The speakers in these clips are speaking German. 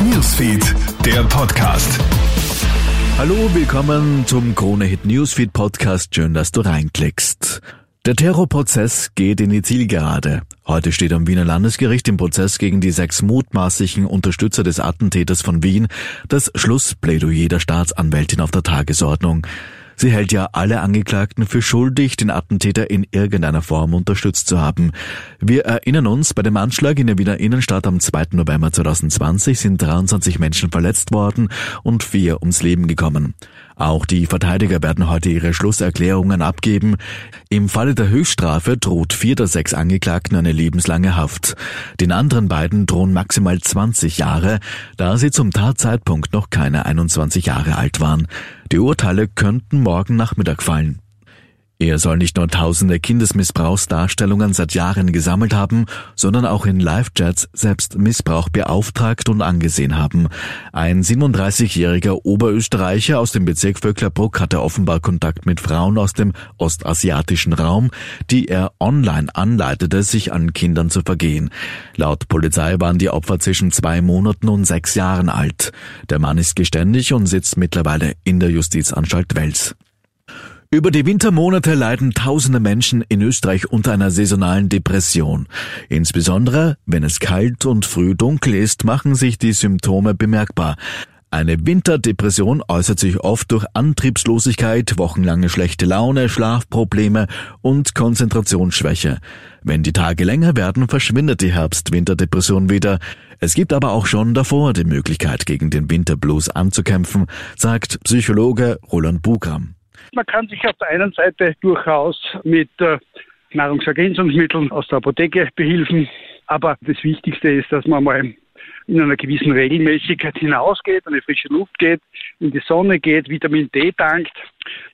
Newsfeed, der Podcast. Hallo, willkommen zum Krone Hit Newsfeed Podcast. Schön, dass du reinklickst. Der Terrorprozess geht in die Zielgerade. Heute steht am Wiener Landesgericht im Prozess gegen die sechs mutmaßlichen Unterstützer des Attentäters von Wien das Schlussplädoyer der Staatsanwältin auf der Tagesordnung. Sie hält ja alle Angeklagten für schuldig, den Attentäter in irgendeiner Form unterstützt zu haben. Wir erinnern uns, bei dem Anschlag in der Wiener Innenstadt am 2. November 2020 sind 23 Menschen verletzt worden und vier ums Leben gekommen. Auch die Verteidiger werden heute ihre Schlusserklärungen abgeben. Im Falle der Höchststrafe droht vier der sechs Angeklagten eine lebenslange Haft. Den anderen beiden drohen maximal 20 Jahre, da sie zum Tatzeitpunkt noch keine 21 Jahre alt waren. Die Urteile könnten morgen Nachmittag fallen. Er soll nicht nur tausende Kindesmissbrauchsdarstellungen seit Jahren gesammelt haben, sondern auch in Live-Chats selbst Missbrauch beauftragt und angesehen haben. Ein 37-jähriger Oberösterreicher aus dem Bezirk Vöcklerbruck hatte offenbar Kontakt mit Frauen aus dem ostasiatischen Raum, die er online anleitete, sich an Kindern zu vergehen. Laut Polizei waren die Opfer zwischen zwei Monaten und sechs Jahren alt. Der Mann ist geständig und sitzt mittlerweile in der Justizanstalt Wels. Über die Wintermonate leiden tausende Menschen in Österreich unter einer saisonalen Depression. Insbesondere, wenn es kalt und früh dunkel ist, machen sich die Symptome bemerkbar. Eine Winterdepression äußert sich oft durch Antriebslosigkeit, wochenlange schlechte Laune, Schlafprobleme und Konzentrationsschwäche. Wenn die Tage länger werden, verschwindet die Herbst-Winterdepression wieder. Es gibt aber auch schon davor die Möglichkeit, gegen den Winterblues anzukämpfen, sagt Psychologe Roland Bugram. Man kann sich auf der einen Seite durchaus mit äh, Nahrungsergänzungsmitteln aus der Apotheke behilfen, aber das Wichtigste ist, dass man mal in einer gewissen Regelmäßigkeit hinausgeht, in die frische Luft geht, in die Sonne geht, Vitamin D tankt,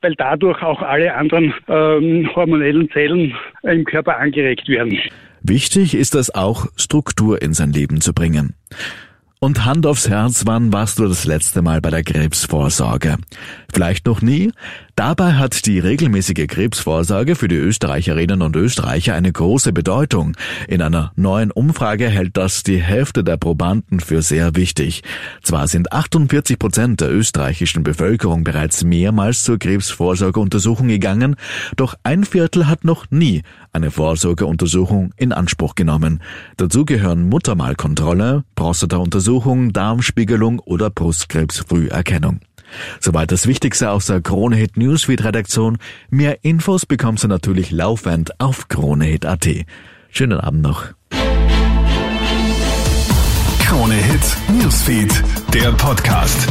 weil dadurch auch alle anderen ähm, hormonellen Zellen im Körper angeregt werden. Wichtig ist es auch, Struktur in sein Leben zu bringen. Und Hand aufs Herz, wann warst du das letzte Mal bei der Krebsvorsorge? Vielleicht noch nie? Dabei hat die regelmäßige Krebsvorsorge für die Österreicherinnen und Österreicher eine große Bedeutung. In einer neuen Umfrage hält das die Hälfte der Probanden für sehr wichtig. Zwar sind 48 Prozent der österreichischen Bevölkerung bereits mehrmals zur Krebsvorsorgeuntersuchung gegangen, doch ein Viertel hat noch nie eine Vorsorgeuntersuchung in Anspruch genommen. Dazu gehören Muttermalkontrolle, Prostatauntersuchung, Darmspiegelung oder Brustkrebsfrüherkennung. Soweit das Wichtigste aus der Kronehit Newsfeed Redaktion. Mehr Infos bekommst du natürlich laufend auf kronehit.at. Schönen Abend noch. Kronehit Newsfeed, der Podcast.